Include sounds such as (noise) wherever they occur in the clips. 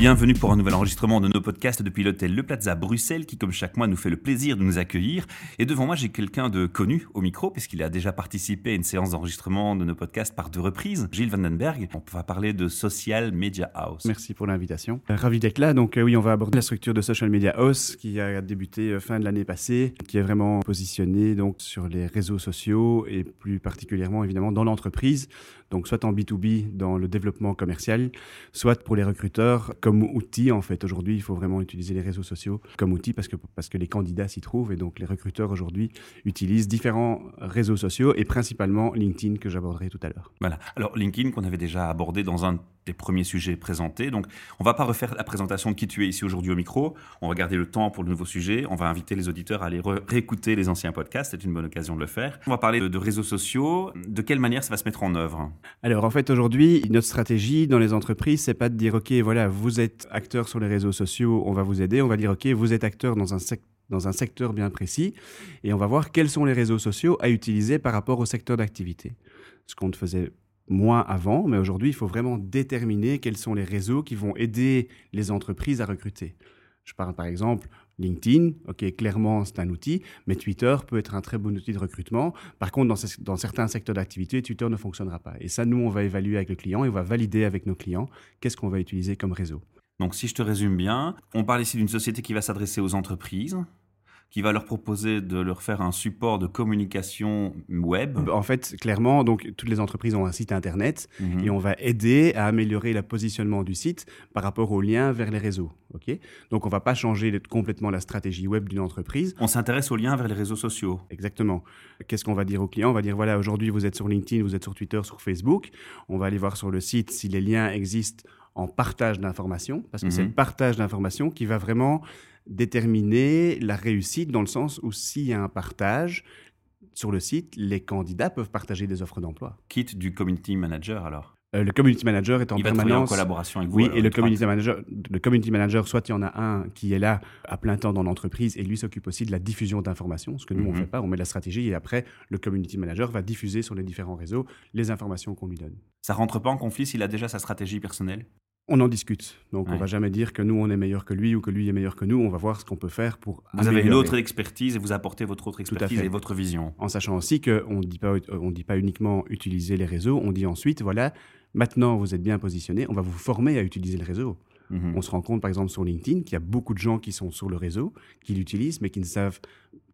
Bienvenue pour un nouvel enregistrement de nos podcasts depuis l'hôtel Le Plaza Bruxelles qui, comme chaque mois, nous fait le plaisir de nous accueillir. Et devant moi, j'ai quelqu'un de connu au micro puisqu'il a déjà participé à une séance d'enregistrement de nos podcasts par deux reprises. Gilles Vandenberg. On va parler de Social Media House. Merci pour l'invitation. Euh, Ravi d'être là. Donc euh, oui, on va aborder la structure de Social Media House qui a débuté euh, fin de l'année passée, qui est vraiment positionnée donc sur les réseaux sociaux et plus particulièrement évidemment dans l'entreprise. Donc soit en B2B dans le développement commercial, soit pour les recruteurs comme outil en fait. Aujourd'hui, il faut vraiment utiliser les réseaux sociaux comme outil parce que parce que les candidats s'y trouvent et donc les recruteurs aujourd'hui utilisent différents réseaux sociaux et principalement LinkedIn que j'aborderai tout à l'heure. Voilà. Alors LinkedIn qu'on avait déjà abordé dans un des premiers sujets présentés. Donc, on va pas refaire la présentation de qui tu es ici aujourd'hui au micro. On va garder le temps pour le nouveau sujet. On va inviter les auditeurs à aller réécouter les anciens podcasts. C'est une bonne occasion de le faire. On va parler de, de, réseaux sociaux. De quelle manière ça va se mettre en œuvre? Alors, en fait, aujourd'hui, notre stratégie dans les entreprises, c'est pas de dire, OK, voilà, vous êtes acteur sur les réseaux sociaux, on va vous aider. On va dire, OK, vous êtes acteur dans un secteur dans un secteur bien précis, et on va voir quels sont les réseaux sociaux à utiliser par rapport au secteur d'activité. Ce qu'on ne faisait moins avant, mais aujourd'hui, il faut vraiment déterminer quels sont les réseaux qui vont aider les entreprises à recruter. Je parle par exemple LinkedIn, ok, clairement c'est un outil, mais Twitter peut être un très bon outil de recrutement. Par contre, dans, dans certains secteurs d'activité, Twitter ne fonctionnera pas. Et ça, nous, on va évaluer avec le client et on va valider avec nos clients qu'est-ce qu'on va utiliser comme réseau. Donc, si je te résume bien, on parle ici d'une société qui va s'adresser aux entreprises, qui va leur proposer de leur faire un support de communication web. En fait, clairement, donc toutes les entreprises ont un site internet -hmm. et on va aider à améliorer le positionnement du site par rapport aux liens vers les réseaux. Ok? Donc on va pas changer complètement la stratégie web d'une entreprise. On s'intéresse aux liens vers les réseaux sociaux. Exactement. Qu'est-ce qu'on va dire aux clients? On va dire voilà, aujourd'hui vous êtes sur LinkedIn, vous êtes sur Twitter, sur Facebook. On va aller voir sur le site si les liens existent en partage d'informations, parce que c'est le partage d'informations qui va vraiment déterminer la réussite dans le sens où s'il y a un partage sur le site, les candidats peuvent partager des offres d'emploi. Quitte du community manager alors euh, le community manager est en il permanence en collaboration avec vous. Oui, et le community manager, le community manager, soit il y en a un qui est là à plein temps dans l'entreprise et lui s'occupe aussi de la diffusion d'informations, ce que nous mm -hmm. on fait pas, on met la stratégie et après le community manager va diffuser sur les différents réseaux les informations qu'on lui donne. Ça rentre pas en conflit s'il a déjà sa stratégie personnelle? On en discute. Donc, ouais. on va jamais dire que nous, on est meilleur que lui ou que lui est meilleur que nous. On va voir ce qu'on peut faire pour. Vous avez une autre expertise et vous apportez votre autre expertise et votre vision. En sachant aussi qu'on ne dit pas, on dit pas uniquement utiliser les réseaux. On dit ensuite, voilà, maintenant vous êtes bien positionné, on va vous former à utiliser le réseau. Mm -hmm. On se rend compte, par exemple, sur LinkedIn, qu'il y a beaucoup de gens qui sont sur le réseau, qui l'utilisent, mais qui ne savent,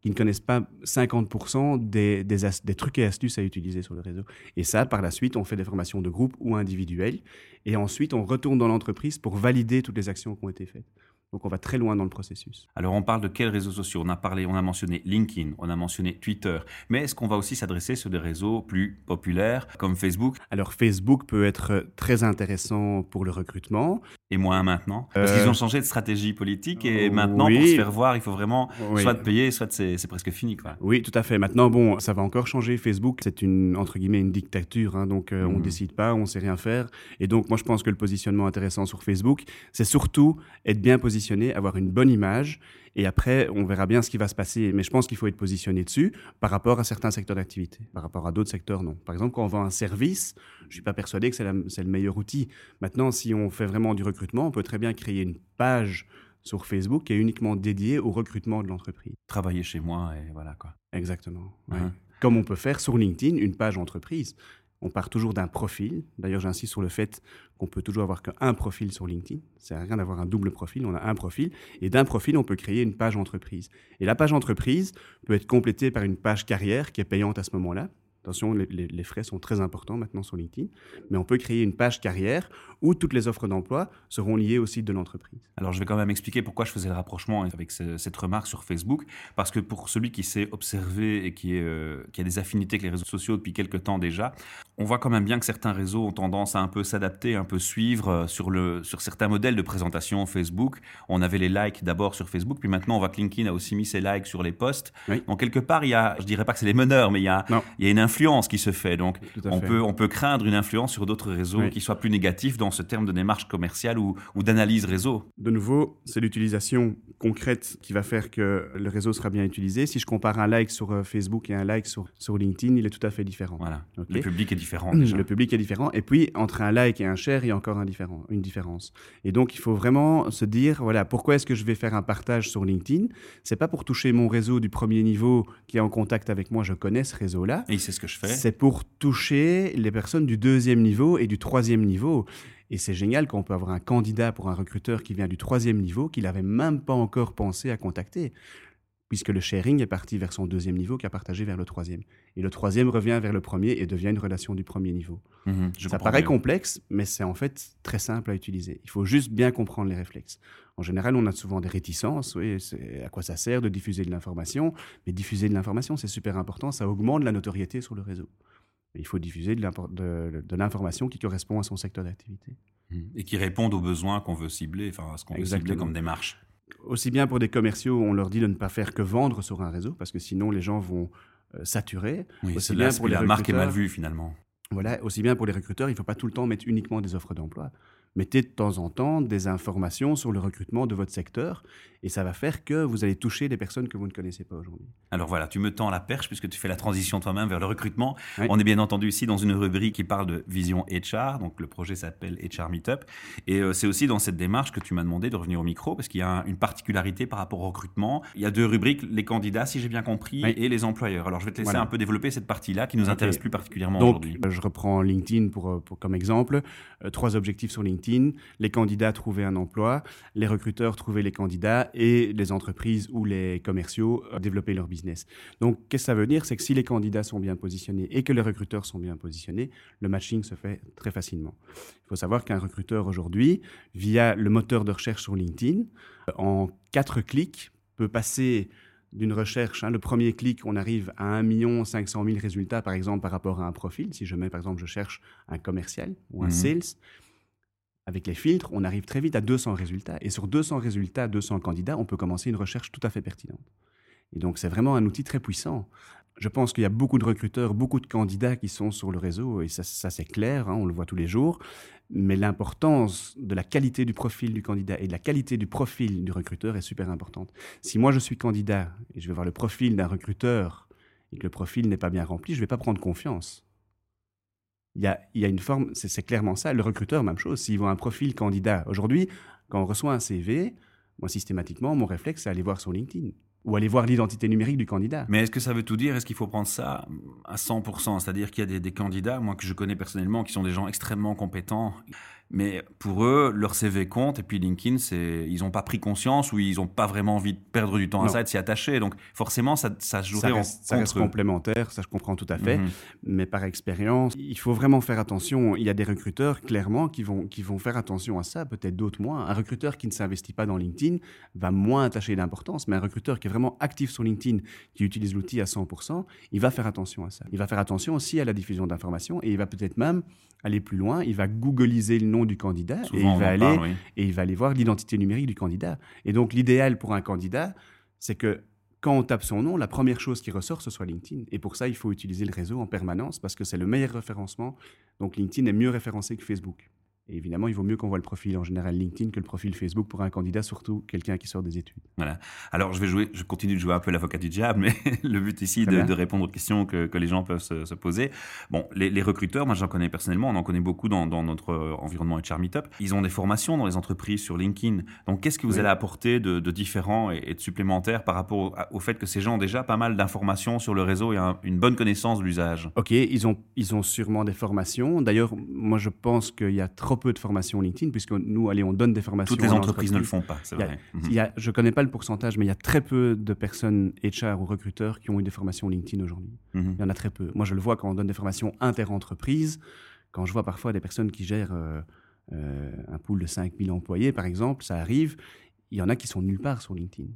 qui ne connaissent pas 50% des, des, des, trucs et astuces à utiliser sur le réseau. Et ça, par la suite, on fait des formations de groupe ou individuelles. Et ensuite, on retourne dans l'entreprise pour valider toutes les actions qui ont été faites. Donc on va très loin dans le processus. Alors on parle de quels réseaux sociaux? On a parlé, on a mentionné LinkedIn, on a mentionné Twitter, mais est-ce qu'on va aussi s'adresser sur des réseaux plus populaires comme Facebook? Alors Facebook peut être très intéressant pour le recrutement. Et moins maintenant Parce euh... qu'ils ont changé de stratégie politique et maintenant oui. pour se faire voir, il faut vraiment oui. soit de payer, soit c'est presque fini. Quoi. Oui, tout à fait. Maintenant, bon, ça va encore changer. Facebook, c'est une entre guillemets une dictature, hein, donc euh, on décide pas, on sait rien faire. Et donc moi je pense que le positionnement intéressant sur Facebook, c'est surtout être bien positionné avoir une bonne image, et après, on verra bien ce qui va se passer. Mais je pense qu'il faut être positionné dessus par rapport à certains secteurs d'activité. Par rapport à d'autres secteurs, non. Par exemple, quand on vend un service, je ne suis pas persuadé que c'est le meilleur outil. Maintenant, si on fait vraiment du recrutement, on peut très bien créer une page sur Facebook qui est uniquement dédiée au recrutement de l'entreprise. Travailler chez moi, et voilà quoi. Exactement. Ouais. Comme on peut faire sur LinkedIn une page entreprise. On part toujours d'un profil. D'ailleurs, j'insiste sur le fait qu'on peut toujours avoir qu'un profil sur LinkedIn. N'a rien d'avoir un double profil. On a un profil. Et d'un profil, on peut créer une page entreprise. Et la page entreprise peut être complétée par une page carrière qui est payante à ce moment-là. Attention, les, les, les, frais sont très importants maintenant sur LinkedIn, mais on peut créer une page carrière où toutes les offres d'emploi seront liées au site de l'entreprise. Alors, je vais quand même expliquer pourquoi je faisais le rapprochement avec ce, cette remarque sur Facebook, parce que pour celui qui s'est observé et qui, est, euh, qui, a des affinités avec les réseaux sociaux depuis quelques temps déjà, on voit quand même bien que certains réseaux ont tendance à un peu s'adapter, un peu suivre sur, le, sur certains modèles de présentation Facebook. On avait les likes d'abord sur Facebook, puis maintenant on voit que LinkedIn a aussi mis ses likes sur les posts. Oui. Donc quelque part, il y a, je dirais pas que c'est les meneurs, mais il y a, il y a une influence influence qui se fait. Donc, on peut, on peut craindre une influence sur d'autres réseaux Oui. qui soient plus négatifs dans ce terme de démarche commerciale ou, ou d'analyse réseau. De nouveau, c'est l'utilisation concrète qui va faire que le réseau sera bien utilisé. Si je compare un like sur euh, Facebook et un like sur, sur LinkedIn, il est tout à fait différent. Voilà. Le public est différent. (clears throat) déjà. Le public est différent. Et puis, entre un like et un share, il y a encore un différent, une différence. Et donc, il faut vraiment se dire, voilà, pourquoi est-ce que je vais faire un partage sur LinkedIn? C'est pas pour toucher mon réseau du premier niveau qui est en contact avec moi, je connais ce réseau-là. Et c'est ce que C'est pour toucher les personnes du deuxième niveau et du troisième niveau. Et c'est génial qu'on peut avoir un candidat pour un recruteur qui vient du troisième niveau, qu'il n'avait même pas encore pensé à contacter, puisque le sharing est parti vers son deuxième niveau, qui a partagé vers le troisième. Et le troisième revient vers le premier et devient une relation du premier niveau. Je Ça paraît mieux. complexe, mais c'est en fait très simple à utiliser. Il faut juste bien comprendre les réflexes. En général, on a souvent des réticences. Oui, c'est à quoi ça sert de diffuser de l'information Mais diffuser de l'information, c'est super important. Ça augmente la notoriété sur le réseau. Il faut diffuser de l'information qui correspond à son secteur d'activité. Mhm. Et qui répondent aux besoins qu'on veut cibler, enfin à ce qu'on veut cibler comme démarche. Aussi bien pour des commerciaux, on leur dit de ne pas faire que vendre sur un réseau, parce que sinon les gens vont euh, saturer. Oui, Aussi c'est bien là, pour la les marque est mal vue finalement. Voilà, aussi bien pour les recruteurs, il ne faut pas tout le temps mettre uniquement des offres d'emploi. Mettez de temps en temps des informations sur le recrutement de votre secteur et ça va faire que vous allez toucher des personnes que vous ne connaissez pas aujourd'hui. Alors voilà, tu me tends la perche puisque tu fais la transition toi-même vers le recrutement. Oui. On est bien entendu ici dans une rubrique qui parle de vision HR, donc le projet s'appelle HR Meetup. Et euh, c'est aussi dans cette démarche que tu m'as demandé de revenir au micro parce qu'il y a un- une particularité par rapport au recrutement. Il y a deux rubriques, les candidats, si j'ai bien compris, Oui. et les employeurs. Alors je vais te laisser Voilà. un peu développer cette partie-là qui nous intéresse plus particulièrement aujourd'hui. euh, je reprends LinkedIn pour, euh, pour- comme exemple. Euh, trois objectifs sur LinkedIn. Les candidats trouver un emploi, les recruteurs trouver les candidats et les entreprises ou les commerciaux euh, développer leur business. Donc, qu'est-ce que ça veut dire? C'est que si les candidats sont bien positionnés et que les recruteurs sont bien positionnés, le matching se fait très facilement. Il faut savoir qu'un recruteur aujourd'hui, via le moteur de recherche sur LinkedIn, euh, en quatre clics, peut passer d'une recherche, hein, le premier clic, on arrive à 1 500 000 résultats, par exemple, par rapport à un profil. Si je mets, par exemple, je cherche un commercial ou un Mhm. sales, avec les filtres, on arrive très vite à 200 résultats. Et sur 200 résultats, 200 candidats, on peut commencer une recherche tout à fait pertinente. Et donc, c'est vraiment un outil très puissant. Je pense qu'il y a beaucoup de recruteurs, beaucoup de candidats qui sont sur le réseau, et ça, c'est clair, hein, on le voit tous les jours. Mais l'importance de la qualité du profil du candidat et de la qualité du profil du recruteur est super importante. Si moi je suis candidat et je vais voir le profil d'un recruteur et que le profil n'est pas bien rempli, je ne vais pas prendre confiance. Il y a, une forme, c'est clairement ça. Le recruteur, même chose. S'il voit un profil candidat, aujourd'hui, quand on reçoit un CV, moi systématiquement, mon réflexe, c'est aller voir sur LinkedIn ou aller voir l'identité numérique du candidat. Mais est-ce que ça veut tout dire? Est-ce qu'il faut prendre ça à 100% C'est-à-dire qu'il y a des candidats, moi que je connais personnellement, qui sont des gens extrêmement compétents, mais pour eux, leur CV compte, et puis LinkedIn, c'est, ils n'ont pas pris conscience ou ils n'ont pas vraiment envie de perdre du temps à ça et de s'y attacher. Donc forcément, ça, ça se jouerait Ça en- reste, ça reste contre eux. complémentaire, ça je comprends tout à fait. Mhm. Mais par expérience, il faut vraiment faire attention. Il y a des recruteurs, clairement, qui vont, qui vont faire attention à ça, peut-être d'autres moins. Un recruteur qui ne s'investit pas dans LinkedIn va moins attacher d'importance, mais un recruteur qui est vraiment actif sur LinkedIn, qui utilise l'outil à 100%, il va faire attention à ça. Il va faire attention aussi à la diffusion d'informations et il va peut-être même aller plus loin. Il va googliser le nom du candidat et il va aller parle, oui. et il va aller voir l'identité numérique du candidat. Et donc, l'idéal pour un candidat, c'est que quand on tape son nom, la première chose qui ressort, ce soit LinkedIn. Et pour ça, il faut utiliser le réseau en permanence parce que c'est le meilleur référencement. Donc, LinkedIn est mieux référencé que Facebook. Et évidemment, il vaut mieux qu'on voit le profil en général LinkedIn que le profil Facebook pour un candidat, surtout quelqu'un qui sort des études. Alors, je vais jouer, je continue de jouer un peu l'avocat du diable, mais (laughs) le but ici de, de répondre aux questions que, que les gens peuvent se, se poser. Bon, les, les recruteurs, moi j'en connais personnellement, on en connaît beaucoup dans, dans notre euh, environnement HR Meetup. Ils ont des formations dans les entreprises sur LinkedIn. Donc, qu'est-ce que vous Oui. allez apporter de, de différent et, et de supplémentaire par rapport au, fait que ces gens ont déjà pas mal d'informations sur le réseau et un- une bonne connaissance de l'usage? OK, ils ont, ils ont sûrement des formations. D'ailleurs, moi, je pense qu'il y a trop peu de formations LinkedIn, puisque nous, allez, on donne des formations. Toutes les entreprises ne le font pas, c'est Il y a- vrai. Il y a, je ne connais pas le pourcentage, mais il y a très peu de personnes HR ou recruteurs qui ont eu des formations LinkedIn aujourd'hui. Mhm. Il y en a très peu. Moi, je le vois quand on donne des formations inter-entreprises, quand je vois parfois des personnes qui gèrent euh, euh, un pool de 5000 employés, par exemple, ça arrive, il y en a qui sont nulle part sur LinkedIn.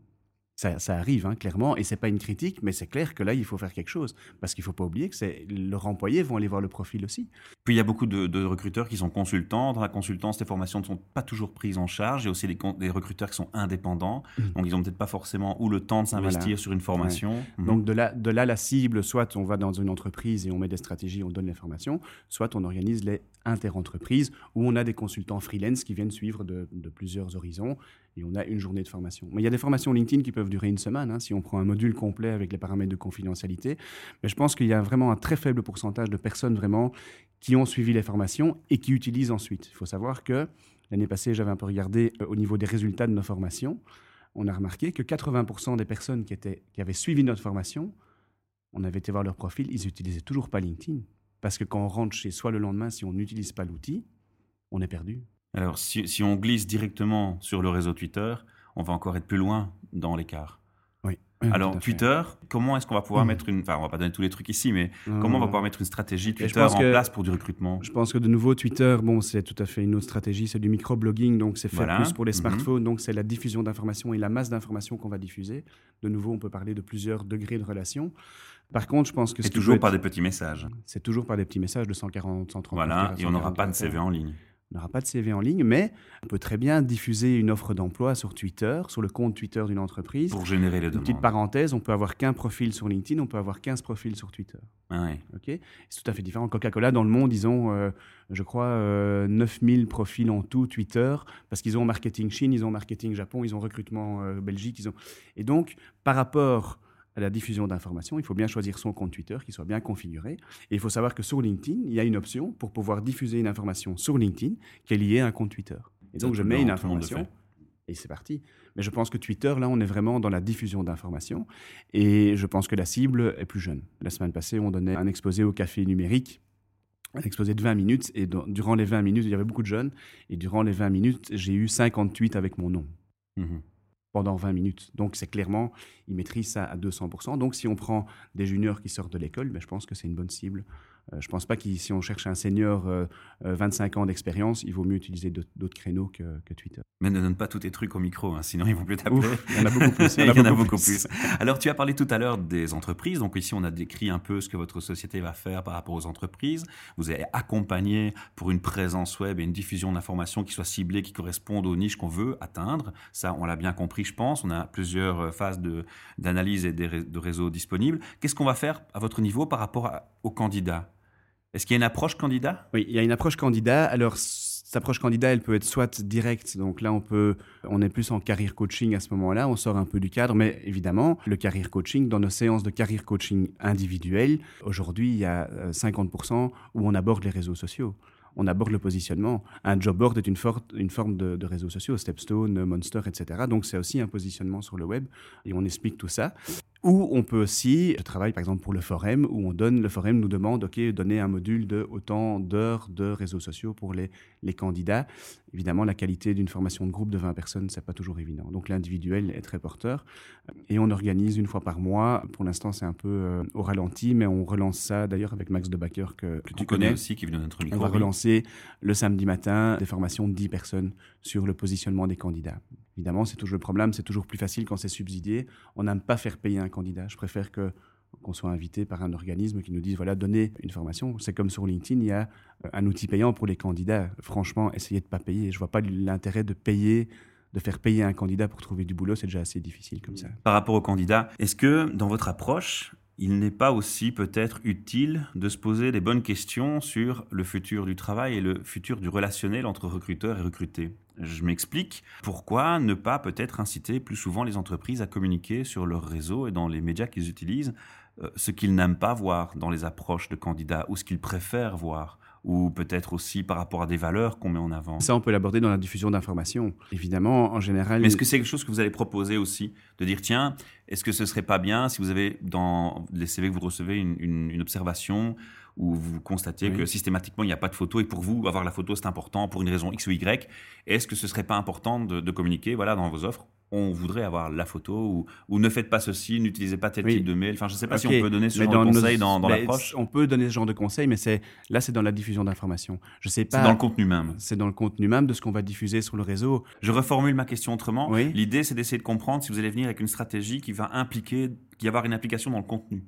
Ça, ça arrive, hein, clairement, et c'est pas une critique, mais c'est clair que là, il faut faire quelque chose, parce qu'il faut pas oublier que c'est leurs employés vont aller voir le profil aussi. Puis il y a beaucoup de, de recruteurs qui sont consultants. Dans la consultance, les formations ne sont pas toujours prises en charge. Il y a aussi des, des recruteurs qui sont indépendants, mmh. donc ils ont peut-être pas forcément ou le temps de s'investir sur une formation. Ouais. Mmh. Donc de là, de là, la cible, soit on va dans une entreprise et on met des stratégies, on donne les formations, soit on organise les interentreprises où on a des consultants freelance qui viennent suivre de, de plusieurs horizons et on a une journée de formation. Mais il y a des formations LinkedIn qui peuvent durer une semaine, hein, si on prend un module complet avec les paramètres de confidentialité. Mais je pense qu'il y a vraiment un très faible pourcentage de personnes vraiment qui ont suivi les formations et qui utilisent ensuite. Il faut savoir que l'année passée, j'avais un peu regardé euh, au niveau des résultats de nos formations. On a remarqué que 80% des personnes qui, étaient, qui avaient suivi notre formation, on avait été voir leur profil, ils n'utilisaient toujours pas LinkedIn. Parce que quand on rentre chez soi le lendemain, si on n'utilise pas l'outil, on est perdu. Alors, si, si, on glisse directement sur le réseau Twitter, on va encore être plus loin dans l'écart. Oui. Alors, Twitter, comment est-ce qu'on va pouvoir mmh. mettre une. Enfin, on va pas donner tous les trucs ici, mais mmh. comment on va pouvoir mettre une stratégie Twitter en que, place pour du recrutement Je pense que de nouveau, Twitter, bon, c'est tout à fait une autre stratégie. C'est du microblogging, donc c'est fait voilà. plus pour les smartphones. Mmh. Donc, c'est la diffusion d'informations et la masse d'informations qu'on va diffuser. De nouveau, on peut parler de plusieurs degrés de relation. Par contre, je pense que c'est toujours être... par des petits messages. C'est toujours par des petits messages de 140, 130. Voilà, et on n'aura pas de CV en ligne. On n'aura pas de CV en ligne, mais on peut très bien diffuser une offre d'emploi sur Twitter, sur le compte Twitter d'une entreprise. Pour générer les une demandes. Petite parenthèse, on peut avoir qu'un profil sur LinkedIn, on peut avoir 15 profils sur Twitter. Ah oui. Okay c'est tout à fait différent. Coca-Cola, dans le monde, ils ont, euh, je crois, euh, 9000 profils en tout Twitter, parce qu'ils ont marketing Chine, ils ont marketing Japon, ils ont recrutement euh, Belgique. Ils ont... Et donc, par rapport à la diffusion d'informations, il faut bien choisir son compte Twitter qui soit bien configuré. Et il faut savoir que sur LinkedIn, il y a une option pour pouvoir diffuser une information sur LinkedIn qui est liée à un compte Twitter. Et donc, je mets une information et c'est parti. Mais je pense que Twitter, là, on est vraiment dans la diffusion d'informations. Et je pense que la cible est plus jeune. La semaine passée, on donnait un exposé au café numérique un exposé de 20 minutes. Et dans, durant les 20 minutes, il y avait beaucoup de jeunes. Et durant les 20 minutes, j'ai eu 50 tweets avec mon nom. Mmh. Pendant 20 minutes. Donc, c'est clairement, ils maîtrisent ça à 200%. Donc, si on prend des juniors qui sortent de l'école, ben, je pense que c'est une bonne cible. Euh, je ne pense pas que si on cherche un senior euh, euh, 25 ans d'expérience, il vaut mieux utiliser d'autres créneaux que, que, Twitter. Mais ne donne pas tous tes trucs au micro, hein, sinon ils vont plus t'appeler. Il y en a beaucoup plus. (laughs) Il y en a, beaucoup, beaucoup plus. plus. Alors, tu as parlé tout à l'heure des entreprises. Donc, ici, on a décrit un peu ce que votre société va faire par rapport aux entreprises. Vous avez accompagné pour une présence web et une diffusion d'informations qui soit ciblée, qui correspondent aux niches qu'on veut atteindre. Ça, on l'a bien compris, je pense. On a plusieurs phases d'analyse et de réseaux disponibles. Qu'est-ce qu'on va faire à votre niveau par rapport à, aux candidats? Est-ce qu'il y a une approche candidat? Oui, il y a une approche candidat. Alors, cette approche candidat, elle peut être soit directe, donc là on peut, on est plus en carrière coaching à ce moment-là, on sort un peu du cadre, mais évidemment le carrière coaching, dans nos séances de carrière coaching individuel, aujourd'hui il y a 50% où on aborde les réseaux sociaux on aborde le positionnement. Un job board est une forme de, de réseaux sociaux, Stepstone, Monster, etc. Donc c'est aussi un positionnement sur le web et on explique tout ça. Ou on peut aussi, je travaille par exemple pour le forum, où on donne, le forum nous demande, OK, donner un module de autant d'heures de réseaux sociaux pour les, les candidats. Évidemment, la qualité d'une formation de groupe de 20 personnes, c'est pas toujours évident. Donc l'individuel est très porteur. Et on organise une fois par mois. Pour l'instant, c'est un peu euh, au ralenti, mais on relance ça d'ailleurs avec Max Debacker que, que tu on connais aussi, qui vient de notre micro. On va relancer le samedi matin des formations de 10 personnes sur le positionnement des candidats. Évidemment, c'est toujours le problème, c'est toujours plus facile quand c'est subsidié. On n'aime pas faire payer un candidat. Je préfère qu'on soit invité par un organisme qui nous dise voilà donnez une formation. C'est comme sur LinkedIn il y a un outil payant pour les candidats. Franchement essayez de pas payer. Je vois pas l'intérêt de payer de faire payer un candidat pour trouver du boulot. C'est déjà assez difficile comme ça. Par rapport au candidat est-ce que dans votre approche il n'est pas aussi peut-être utile de se poser les bonnes questions sur le futur du travail et le futur du relationnel entre recruteur et recruté je m'explique. Pourquoi ne pas peut-être inciter plus souvent les entreprises à communiquer sur leur réseau et dans les médias qu'ils utilisent euh, ce qu'ils n'aiment pas voir dans les approches de candidats ou ce qu'ils préfèrent voir? Ou peut-être aussi par rapport à des valeurs qu'on met en avant. Ça, on peut l'aborder dans la diffusion d'informations. Évidemment, en général. Mais est-ce que c'est quelque chose que vous allez proposer aussi De dire, tiens, est-ce que ce serait pas bien si vous avez dans les CV que vous recevez une, une, une observation où vous constatez oui. que systématiquement il n'y a pas de photo et pour vous avoir la photo c'est important pour une raison X ou Y. Est-ce que ce serait pas important de, de, communiquer voilà dans vos offres? On voudrait avoir la photo ou, ou ne faites pas ceci, n'utilisez pas tel Oui. type de mail. Enfin, je ne sais pas si on peut donner ce mais genre de nos- conseils dans, l'approche. On peut donner ce genre de conseils, mais c'est là, c'est dans la diffusion d'informations. Je sais C'est pas. dans le contenu même. C'est dans le contenu même de ce qu'on va diffuser sur le réseau. Je reformule ma question autrement. Oui. L'idée, c'est d'essayer de comprendre si vous allez venir avec une stratégie qui va impliquer, qui va avoir une implication dans le contenu.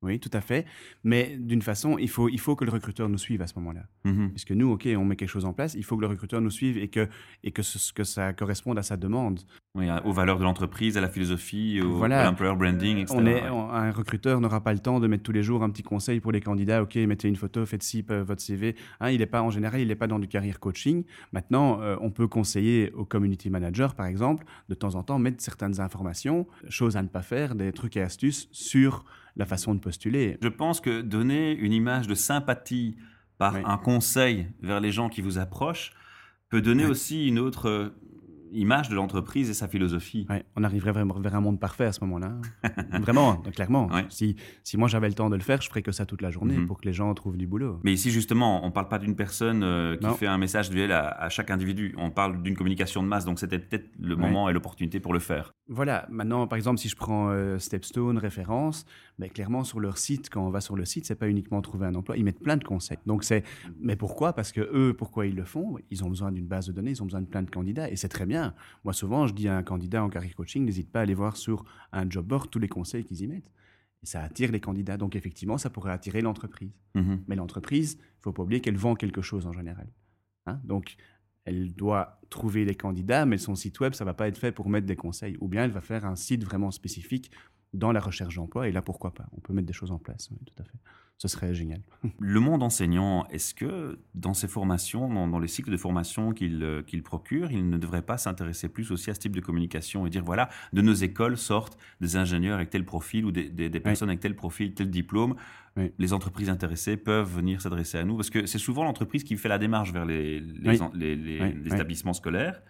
Oui, tout à fait. Mais d'une façon, il faut, il faut que le recruteur nous suive à ce moment-là. Mhm. Puisque nous, OK, on met quelque chose en place, il faut que le recruteur nous suive et que, et que, ce, que ça corresponde à sa demande. Oui, aux valeurs de l'entreprise, à la philosophie, au, Voilà. à l'employer branding, etc. On est, ouais. on- un recruteur n'aura pas le temps de mettre tous les jours un petit conseil pour les candidats. OK, mettez une photo, faites ci, euh, votre CV. Hein, il est pas, en général, il n'est pas dans du career coaching. Maintenant, euh, on peut conseiller au community manager, par exemple, de temps en temps, mettre certaines informations, choses à ne pas faire, des trucs et astuces sur la façon de postuler. Je pense que donner une image de sympathie par Oui. un conseil vers les gens qui vous approchent peut donner aussi une autre euh, image de l'entreprise et sa philosophie. Ouais, on arriverait vraiment vers un monde parfait à ce moment-là. (laughs) vraiment, clairement. Ouais. Si, si moi j'avais le temps de le faire, je ferais que ça toute la journée Mhm. pour que les gens trouvent du boulot. Mais ici, justement, on ne parle pas d'une personne euh, qui Non. fait un message duel à, à chaque individu. On parle d'une communication de masse. Donc, c'était peut-être le Ouais. moment et l'opportunité pour le faire. Voilà, maintenant, par exemple, si je prends euh, Stepstone, référence, ben, clairement, sur leur site, quand on va sur le site, c'est pas uniquement trouver un emploi, ils mettent plein de conseils. Donc, c'est. Mais pourquoi? Parce que eux, pourquoi ils le font? Ils ont besoin d'une base de données, ils ont besoin de plein de candidats, et c'est très bien. Moi, souvent, je dis à un candidat en career coaching, n'hésite pas à aller voir sur un job board tous les conseils qu'ils y mettent. Et ça attire les candidats. Donc, effectivement, ça pourrait attirer l'entreprise. Mhm. Mais l'entreprise, il faut pas oublier qu'elle vend quelque chose en général. Hein Donc, elle doit trouver les candidats, mais son site web, ça va pas être fait pour mettre des conseils. Ou bien elle va faire un site vraiment spécifique dans la recherche d'emploi. Et là, pourquoi pas? On peut mettre des choses en place. Oui, tout à fait. Ce serait génial. (laughs) Le monde enseignant, est-ce que dans ses formations, dans, dans les cycles de formation qu'il euh, qu'il procure, il ne devrait pas s'intéresser plus aussi à ce type de communication et dire voilà, de nos écoles sortent des ingénieurs avec tel profil ou des, des- des personnes avec tel profil, tel diplôme. Oui. Les entreprises intéressées peuvent venir s'adresser à nous parce que c'est souvent l'entreprise qui fait la démarche vers les, Oui. établissements scolaires.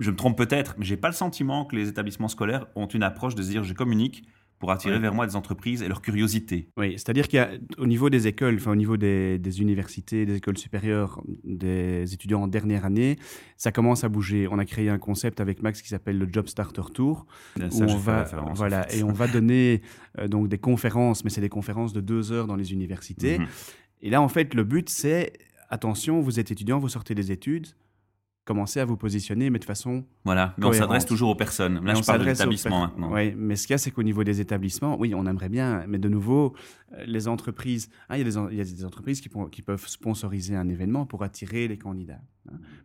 Je me trompe peut-être, mais j'ai pas le sentiment que les établissements scolaires ont une approche de se dire je communique pour attirer Oui. vers moi des entreprises et leur curiosité. Oui, c'est-à-dire qu'au niveau des écoles, enfin au niveau des, des universités, des écoles supérieures, des étudiants en dernière année, ça commence à bouger. On a créé un concept avec Max qui s'appelle le Job Starter Tour, Ça, où on va, en voilà, fait. et on va donner euh, donc des conférences, mais c'est des conférences de deux heures dans les universités. Mhm. Et là, en fait, le but, c'est attention, vous êtes étudiant, vous sortez des études, commencez à vous positionner, mais de façon Voilà, mais on s'adresse toujours aux personnes. Là, Mais je on parle de l'établissement maintenant. Oui, mais ce qu'il y a, c'est qu'au niveau des établissements, oui, on aimerait bien, mais de nouveau, euh, les entreprises, hein, il y, y a des entreprises qui, pour- qui peuvent sponsoriser un événement pour attirer les candidats.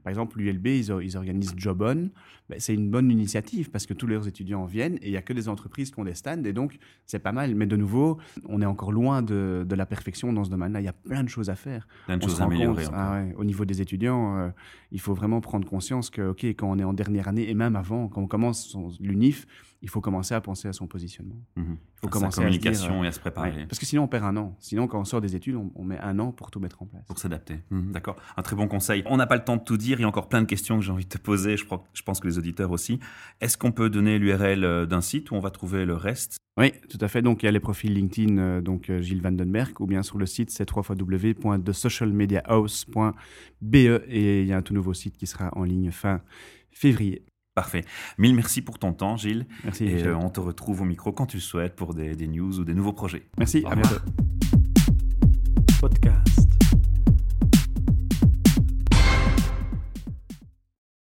Par exemple, l'ULB, ils, or- ils organisent Job On. Ben, c'est une bonne initiative parce que tous leurs étudiants viennent et il n'y a que des entreprises qui ont des stands et donc c'est pas mal. Mais de nouveau, on est encore loin de, de la perfection dans ce domaine-là. Il y a plein de choses à faire. Plein de On choses se à améliorer. ah ouais, au niveau des étudiants, euh, il faut vraiment prendre conscience que, ok, quand on est en dernière année et même avant, quand on commence l'UNIF, il faut commencer à penser à son positionnement. Mhm. faut À commencer sa à se dire, communication et à se préparer Ouais, parce que sinon on perd un an. Sinon, quand on sort des études, on, on met un an pour tout mettre en place. pour s'adapter. Mhm, D'accord, un très bon conseil. On n'a pas le temps de tout dire, il y a encore plein de questions que j'ai envie de te poser, je, crois, je pense que les auditeurs aussi. Est-ce qu'on peut donner l'URL euh, d'un site où on va trouver le reste? Oui, tout à fait. Donc il y a les profils LinkedIn, euh, donc euh, Gilles Vandenberg, ou bien sur le site c'est www.thesocialmediahouse.be et il y a un tout nouveau site qui sera en ligne fin février. Parfait. Mille merci pour ton temps, Gilles. Merci. Et euh, on te retrouve au micro quand tu le souhaites pour des, des news ou des nouveaux projets. Merci. À bientôt. Podcast.